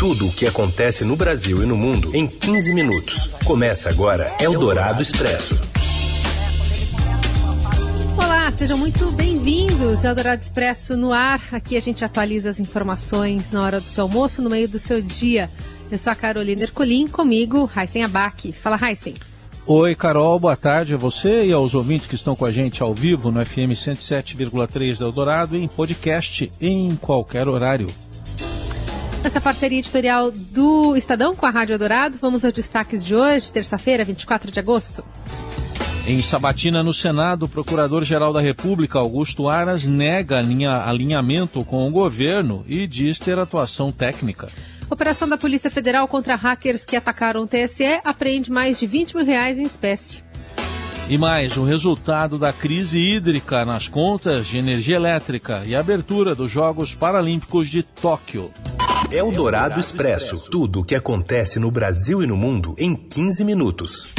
Tudo o que acontece no Brasil e no mundo em 15 minutos. Começa agora Eldorado Expresso. Olá, sejam muito bem-vindos ao Eldorado Expresso no ar. Aqui a gente atualiza as informações na hora do seu almoço, no meio do seu dia. Eu sou a Carolina Ercolim, comigo, Raíssen Abac. Fala, Raíssen. Oi, Carol, boa tarde a você e aos ouvintes que estão com a gente ao vivo no FM 107,3 da Eldorado e em podcast em qualquer horário. Essa parceria editorial do Estadão com a Rádio Eldorado, vamos aos destaques de hoje, terça-feira, 24 de agosto. Em Sabatina, no Senado, o Procurador-Geral da República, Augusto Aras, nega alinhamento com o governo e diz ter atuação técnica. Operação da Polícia Federal contra hackers que atacaram o TSE apreende mais de 20 mil reais em espécie. E mais, o resultado da crise hídrica nas contas de energia elétrica e abertura dos Jogos Paralímpicos de Tóquio. Eldorado Expresso. Tudo o que acontece no Brasil e no mundo em 15 minutos.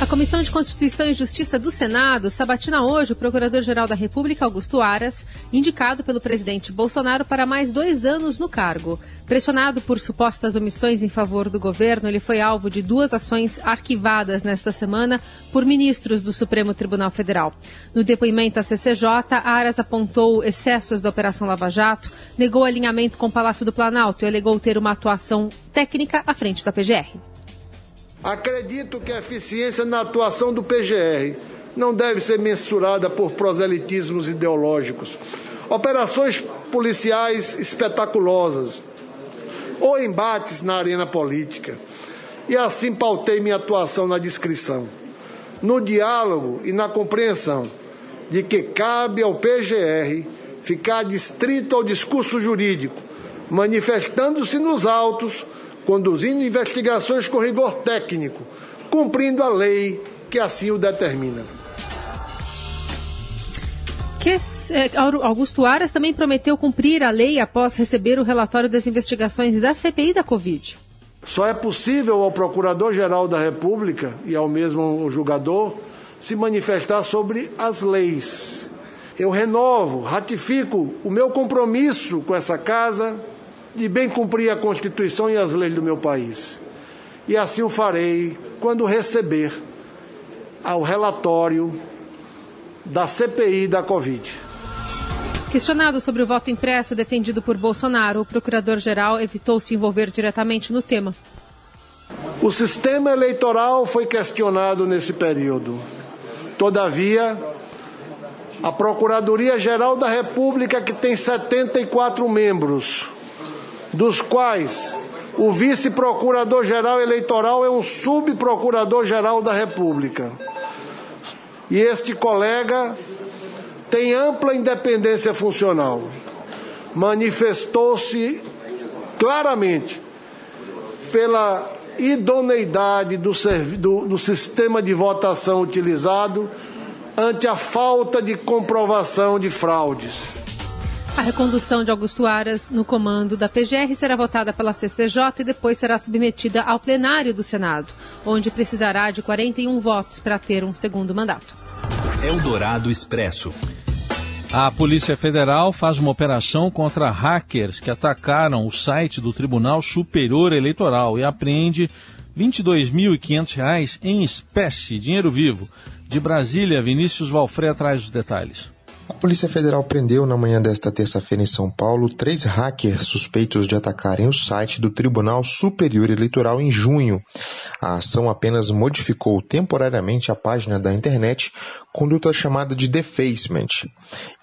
A Comissão de Constituição e Justiça do Senado sabatina hoje o Procurador-Geral da República, Augusto Aras, indicado pelo presidente Bolsonaro para mais dois anos no cargo. Pressionado por supostas omissões em favor do governo, ele foi alvo de duas ações arquivadas nesta semana por ministros do Supremo Tribunal Federal. No depoimento à CCJ, Aras apontou excessos da Operação Lava Jato, negou alinhamento com o Palácio do Planalto e alegou ter uma atuação técnica à frente da PGR. Acredito que a eficiência na atuação do PGR não deve ser mensurada por proselitismos ideológicos, operações policiais espetaculosas ou embates na arena política. E assim pautei minha atuação na descrição, no diálogo e na compreensão de que cabe ao PGR ficar distrito ao discurso jurídico, manifestando-se nos autos conduzindo investigações com rigor técnico, cumprindo a lei que assim o determina. Que, é, Augusto Aras também prometeu cumprir a lei após receber o relatório das investigações da CPI da Covid. Só é possível ao Procurador-Geral da República e ao mesmo julgador se manifestar sobre as leis. Eu renovo, ratifico o meu compromisso com essa casa, de bem cumprir a Constituição e as leis do meu país. E assim o farei quando receber o relatório da CPI da Covid. Questionado sobre o voto impresso defendido por Bolsonaro, o procurador-geral evitou se envolver diretamente no tema. O sistema eleitoral foi questionado nesse período. Todavia, a Procuradoria-Geral da República, que tem 74 membros, dos quais o vice-procurador-geral eleitoral é um subprocurador-geral da República. E este colega tem ampla independência funcional. Manifestou-se claramente pela idoneidade do, do, do sistema de votação utilizado ante a falta de comprovação de fraudes. A recondução de Augusto Aras no comando da PGR será votada pela CCJ e depois será submetida ao plenário do Senado, onde precisará de 41 votos para ter um segundo mandato. Eldorado Expresso. A Polícia Federal faz uma operação contra hackers que atacaram o site do Tribunal Superior Eleitoral e apreende R$ 22.500 em espécie, dinheiro vivo. De Brasília, Vinícius Valfré traz os detalhes. A Polícia Federal prendeu na manhã desta terça-feira em São Paulo três hackers suspeitos de atacarem o site do Tribunal Superior Eleitoral em junho. A ação apenas modificou temporariamente a página da internet, conduta chamada de defacement.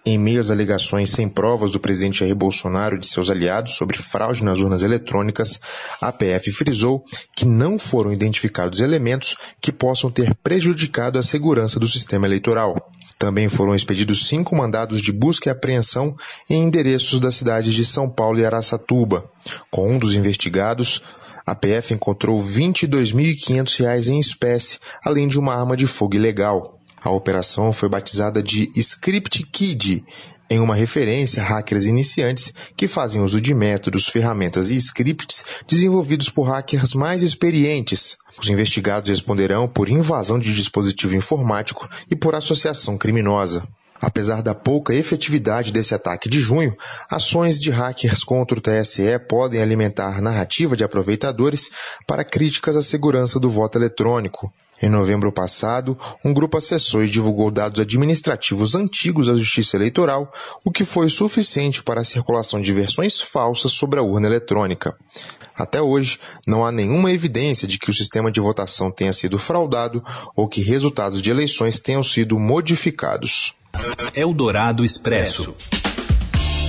Em meio às alegações sem provas do presidente Jair Bolsonaro e de seus aliados sobre fraude nas urnas eletrônicas, a PF frisou que não foram identificados elementos que possam ter prejudicado a segurança do sistema eleitoral. Também foram expedidos cinco mandados de busca e apreensão em endereços das cidades de São Paulo e Araçatuba. Com um dos investigados, a PF encontrou R$ 22.500 em espécie, além de uma arma de fogo ilegal. A operação foi batizada de Script Kid em uma referência a hackers iniciantes que fazem uso de métodos, ferramentas e scripts desenvolvidos por hackers mais experientes. Os investigados responderão por invasão de dispositivo informático e por associação criminosa. Apesar da pouca efetividade desse ataque de junho, ações de hackers contra o TSE podem alimentar narrativa de aproveitadores para críticas à segurança do voto eletrônico. Em novembro passado, um grupo acessou e divulgou dados administrativos antigos da Justiça Eleitoral, o que foi suficiente para a circulação de versões falsas sobre a urna eletrônica. Até hoje, não há nenhuma evidência de que o sistema de votação tenha sido fraudado ou que resultados de eleições tenham sido modificados. Eldorado Expresso.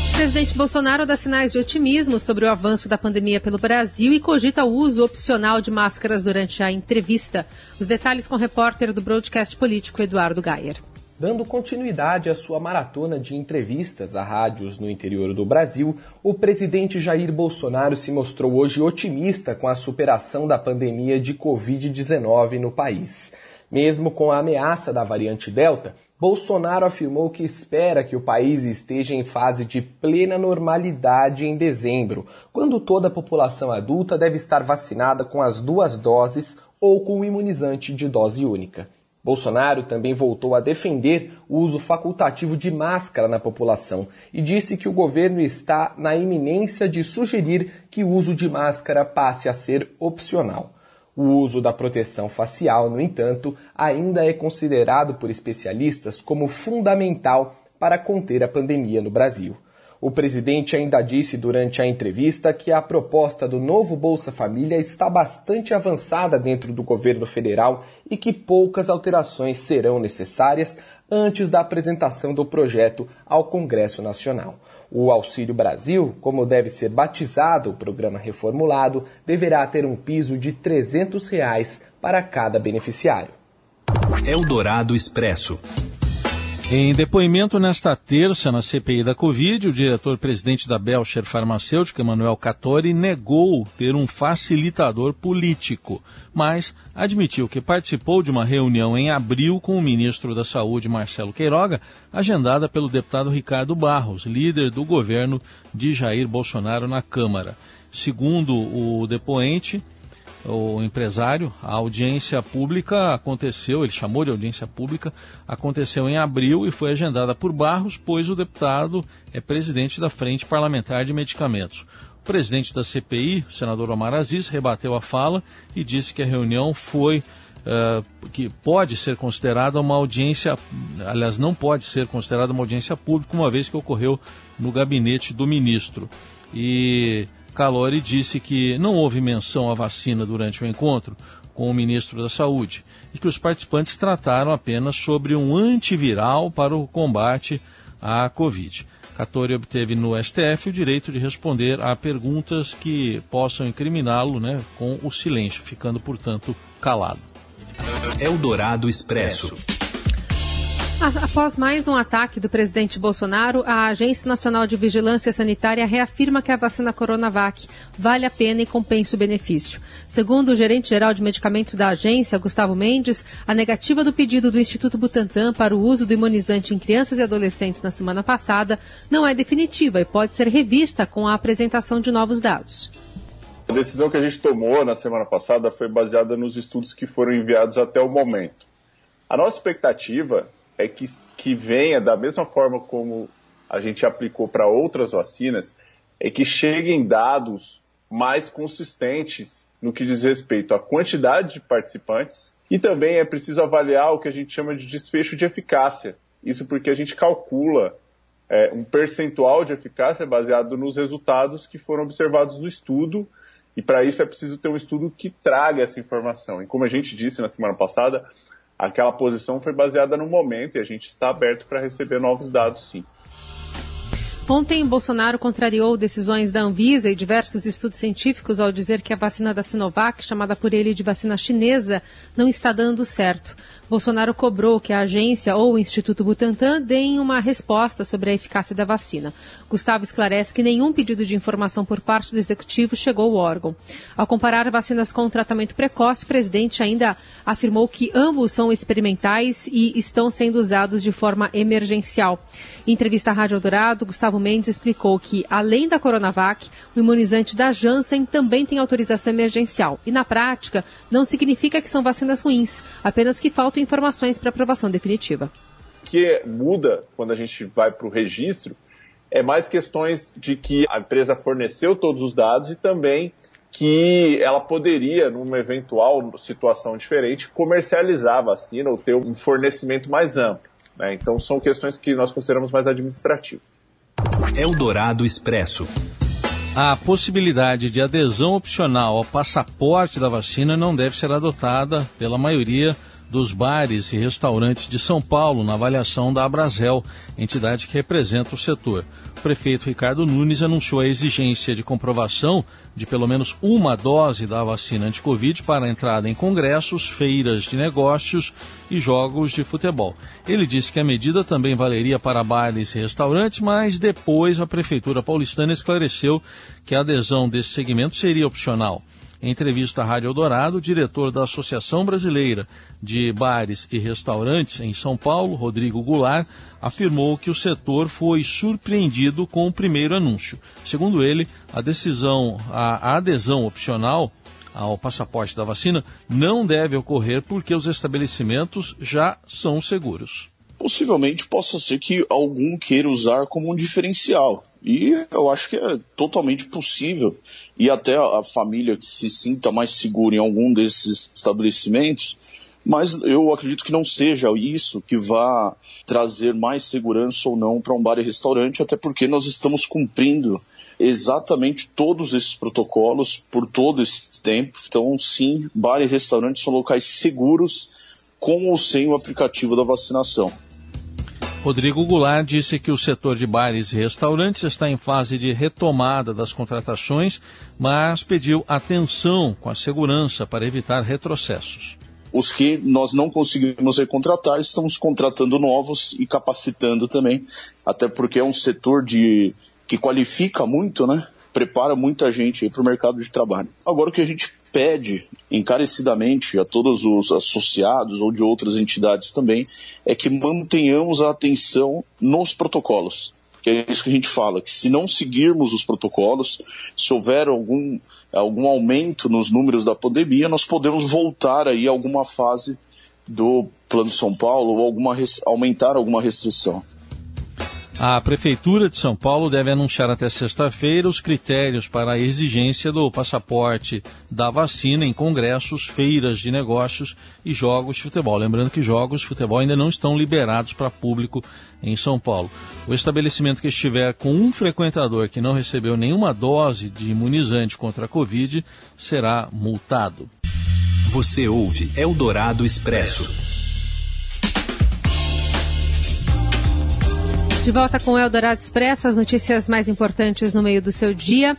O presidente Bolsonaro dá sinais de otimismo sobre o avanço da pandemia pelo Brasil e cogita o uso opcional de máscaras durante a entrevista. Os detalhes com o repórter do broadcast político Eduardo Gayer. Dando continuidade à sua maratona de entrevistas a rádios no interior do Brasil, o presidente Jair Bolsonaro se mostrou hoje otimista com a superação da pandemia de Covid-19 no país. Mesmo com a ameaça da variante Delta, Bolsonaro afirmou que espera que o país esteja em fase de plena normalidade em dezembro, quando toda a população adulta deve estar vacinada com as duas doses ou com o imunizante de dose única. Bolsonaro também voltou a defender o uso facultativo de máscara na população e disse que o governo está na iminência de sugerir que o uso de máscara passe a ser opcional. O uso da proteção facial, no entanto, ainda é considerado por especialistas como fundamental para conter a pandemia no Brasil. O presidente ainda disse durante a entrevista que a proposta do novo Bolsa Família está bastante avançada dentro do governo federal e que poucas alterações serão necessárias antes da apresentação do projeto ao Congresso Nacional. O Auxílio Brasil, como deve ser batizado o programa reformulado, deverá ter um piso de 300 reais para cada beneficiário. Eldorado Expresso. Em depoimento nesta terça na CPI da Covid, o diretor-presidente da Belcher Farmacêutica, Emanuel Cattori, negou ter um facilitador político, mas admitiu que participou de uma reunião em abril com o ministro da Saúde, Marcelo Queiroga, agendada pelo deputado Ricardo Barros, líder do governo de Jair Bolsonaro na Câmara. Segundo o depoente, o empresário, a audiência pública aconteceu, ele chamou de audiência pública, aconteceu em abril e foi agendada por Barros, pois o deputado é presidente da Frente Parlamentar de Medicamentos. O presidente da CPI, o senador Omar Aziz, rebateu a fala e disse que a reunião foi uh, que pode ser considerada uma audiência, aliás, não pode ser considerada uma audiência pública, uma vez que ocorreu no gabinete do ministro. E Calori disse que não houve menção à vacina durante o encontro com o ministro da Saúde e que os participantes trataram apenas sobre um antiviral para o combate à Covid. Catori obteve no STF o direito de responder a perguntas que possam incriminá-lo né, com o silêncio, ficando, portanto, calado. Eldorado Expresso. Após mais um ataque do presidente Bolsonaro, a Agência Nacional de Vigilância Sanitária reafirma que a vacina Coronavac vale a pena e compensa o benefício. Segundo o gerente-geral de medicamentos da agência, Gustavo Mendes, a negativa do pedido do Instituto Butantan para o uso do imunizante em crianças e adolescentes na semana passada não é definitiva e pode ser revista com a apresentação de novos dados. A decisão que a gente tomou na semana passada foi baseada nos estudos que foram enviados até o momento. A nossa expectativa é que, que venha da mesma forma como a gente aplicou para outras vacinas, é que cheguem dados mais consistentes no que diz respeito à quantidade de participantes e também é preciso avaliar o que a gente chama de desfecho de eficácia. Isso porque a gente calcula é, um percentual de eficácia baseado nos resultados que foram observados no estudo e para isso é preciso ter um estudo que traga essa informação. E como a gente disse na semana passada, aquela posição foi baseada no momento e a gente está aberto para receber novos dados, sim. Ontem, Bolsonaro contrariou decisões da Anvisa e diversos estudos científicos ao dizer que a vacina da Sinovac, chamada por ele de vacina chinesa, não está dando certo. Bolsonaro cobrou que a agência ou o Instituto Butantan deem uma resposta sobre a eficácia da vacina. Gustavo esclarece que nenhum pedido de informação por parte do executivo chegou ao órgão. Ao comparar vacinas com tratamento precoce, o presidente ainda afirmou que ambos são experimentais e estão sendo usados de forma emergencial. Em entrevista à Rádio Eldorado, Gustavo Mendes explicou que, além da Coronavac, o imunizante da Janssen também tem autorização emergencial. E, na prática, não significa que são vacinas ruins, apenas que faltam informações para aprovação definitiva. que muda quando a gente vai para o registro é mais questões de que a empresa forneceu todos os dados e também que ela poderia, numa eventual situação diferente, comercializar a vacina ou ter um fornecimento mais amplo. Né? Então são questões que nós consideramos mais administrativas. Eldorado Expresso. A possibilidade de adesão opcional ao passaporte da vacina não deve ser adotada pela maioria dos bares e restaurantes de São Paulo na avaliação da Abrazel, entidade que representa o setor. O prefeito Ricardo Nunes anunciou a exigência de comprovação de pelo menos uma dose da vacina anti-Covid para entrada em congressos, feiras de negócios e jogos de futebol. Ele disse que a medida também valeria para bares e restaurantes, mas depois a prefeitura paulistana esclareceu que a adesão desse segmento seria opcional. Em entrevista à Rádio Eldorado, o diretor da Associação Brasileira de Bares e Restaurantes em São Paulo, Rodrigo Goulart, afirmou que o setor foi surpreendido com o primeiro anúncio. Segundo ele, a decisão, a adesão opcional ao passaporte da vacina não deve ocorrer porque os estabelecimentos já são seguros. Possivelmente possa ser que algum queira usar como um diferencial. E eu acho que é totalmente possível. E até a família que se sinta mais segura em algum desses estabelecimentos, mas eu acredito que não seja isso que vá trazer mais segurança ou não para um bar e restaurante, até porque nós estamos cumprindo exatamente todos esses protocolos por todo esse tempo. Então, sim, bar e restaurante são locais seguros com ou sem o aplicativo da vacinação. Rodrigo Goulart disse que o setor de bares e restaurantes está em fase de retomada das contratações, mas pediu atenção com a segurança para evitar retrocessos. Os que nós não conseguimos recontratar, estamos contratando novos e capacitando também, até porque é um setor de, que qualifica muito, né? Prepara muita gente para o mercado de trabalho. Agora o que a gente pede encarecidamente a todos os associados ou de outras entidades também é que mantenhamos a atenção nos protocolos. Que é isso que a gente fala, que se não seguirmos os protocolos, se houver algum, algum aumento nos números da pandemia, nós podemos voltar aí a alguma fase do Plano São Paulo ou alguma, aumentar alguma restrição. A Prefeitura de São Paulo deve anunciar até sexta-feira os critérios para a exigência do passaporte da vacina em congressos, feiras de negócios e jogos de futebol. Lembrando que jogos de futebol ainda não estão liberados para público em São Paulo. O estabelecimento que estiver com um frequentador que não recebeu nenhuma dose de imunizante contra a Covid será multado. Você ouve Eldorado Expresso. De volta com o Eldorado Expresso, as notícias mais importantes no meio do seu dia.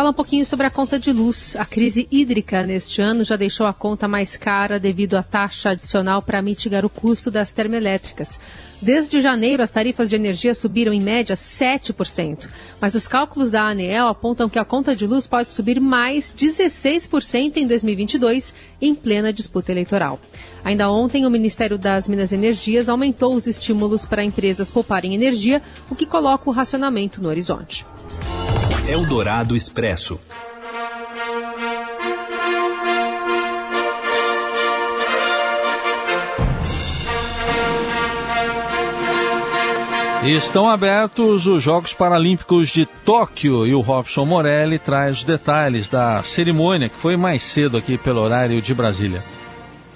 Fala um pouquinho sobre a conta de luz. A crise hídrica neste ano já deixou a conta mais cara devido à taxa adicional para mitigar o custo das termoelétricas. Desde janeiro, as tarifas de energia subiram em média 7%, mas os cálculos da ANEEL apontam que a conta de luz pode subir mais 16% em 2022, em plena disputa eleitoral. Ainda ontem, o Ministério das Minas e Energias aumentou os estímulos para empresas pouparem energia, o que coloca o racionamento no horizonte. Eldorado Expresso. Estão abertos os Jogos Paralímpicos de Tóquio e o Robson Morelli traz os detalhes da cerimônia que foi mais cedo aqui pelo horário de Brasília.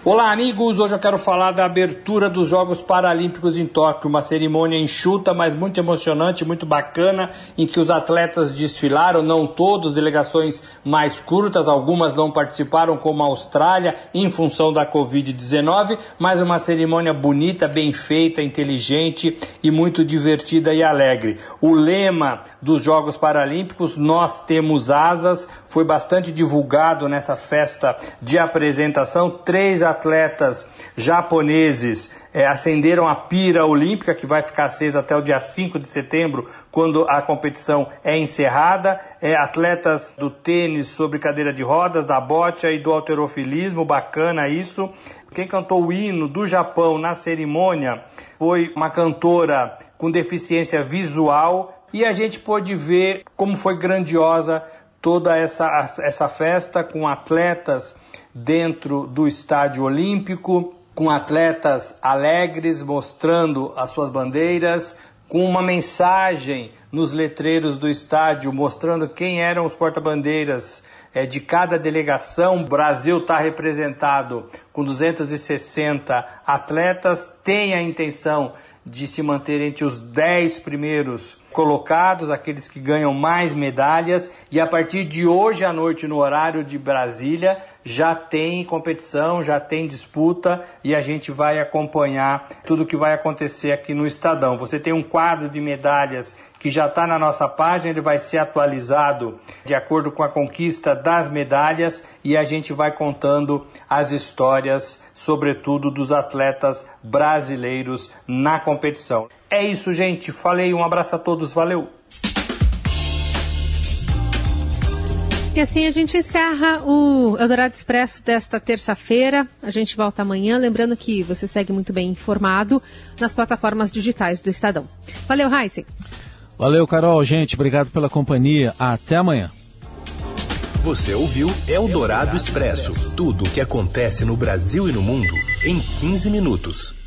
Olá, amigos! Hoje eu quero falar da abertura dos Jogos Paralímpicos em Tóquio, uma cerimônia enxuta, mas muito emocionante, muito bacana, em que os atletas desfilaram, não todos, delegações mais curtas, algumas não participaram, como a Austrália, em função da Covid-19, mas uma cerimônia bonita, bem feita, inteligente e muito divertida e alegre. O lema dos Jogos Paralímpicos, Nós Temos Asas, foi bastante divulgado nessa festa de apresentação. Três atletas japoneses é, acenderam a pira olímpica, que vai ficar acesa até o dia 5 de setembro, quando a competição é encerrada. É, atletas do tênis sobre cadeira de rodas, da bote e do alterofilismo, bacana isso. Quem cantou o hino do Japão na cerimônia foi uma cantora com deficiência visual e a gente pôde ver como foi grandiosa toda essa, essa festa com atletas dentro do estádio olímpico, com atletas alegres mostrando as suas bandeiras, com uma mensagem nos letreiros do estádio mostrando quem eram os porta-bandeiras é, de cada delegação. O Brasil está representado com 260 atletas, tem a intenção de se manter entre os 10 primeiros colocados, aqueles que ganham mais medalhas, e a partir de hoje à noite, no horário de Brasília, já tem competição, já tem disputa e a gente vai acompanhar tudo o que vai acontecer aqui no Estadão. Você tem um quadro de medalhas que já está na nossa página, ele vai ser atualizado de acordo com a conquista das medalhas e a gente vai contando as histórias, sobretudo dos atletas brasileiros na competição. É isso, gente. Falei, um abraço a todos, valeu! E assim a gente encerra o Eldorado Expresso desta terça-feira. A gente volta amanhã. Lembrando que você segue muito bem informado nas plataformas digitais do Estadão. Valeu, Heisen. Valeu, Carol. Gente, obrigado pela companhia. Até amanhã. Você ouviu Eldorado Expresso tudo o que acontece no Brasil e no mundo em 15 minutos.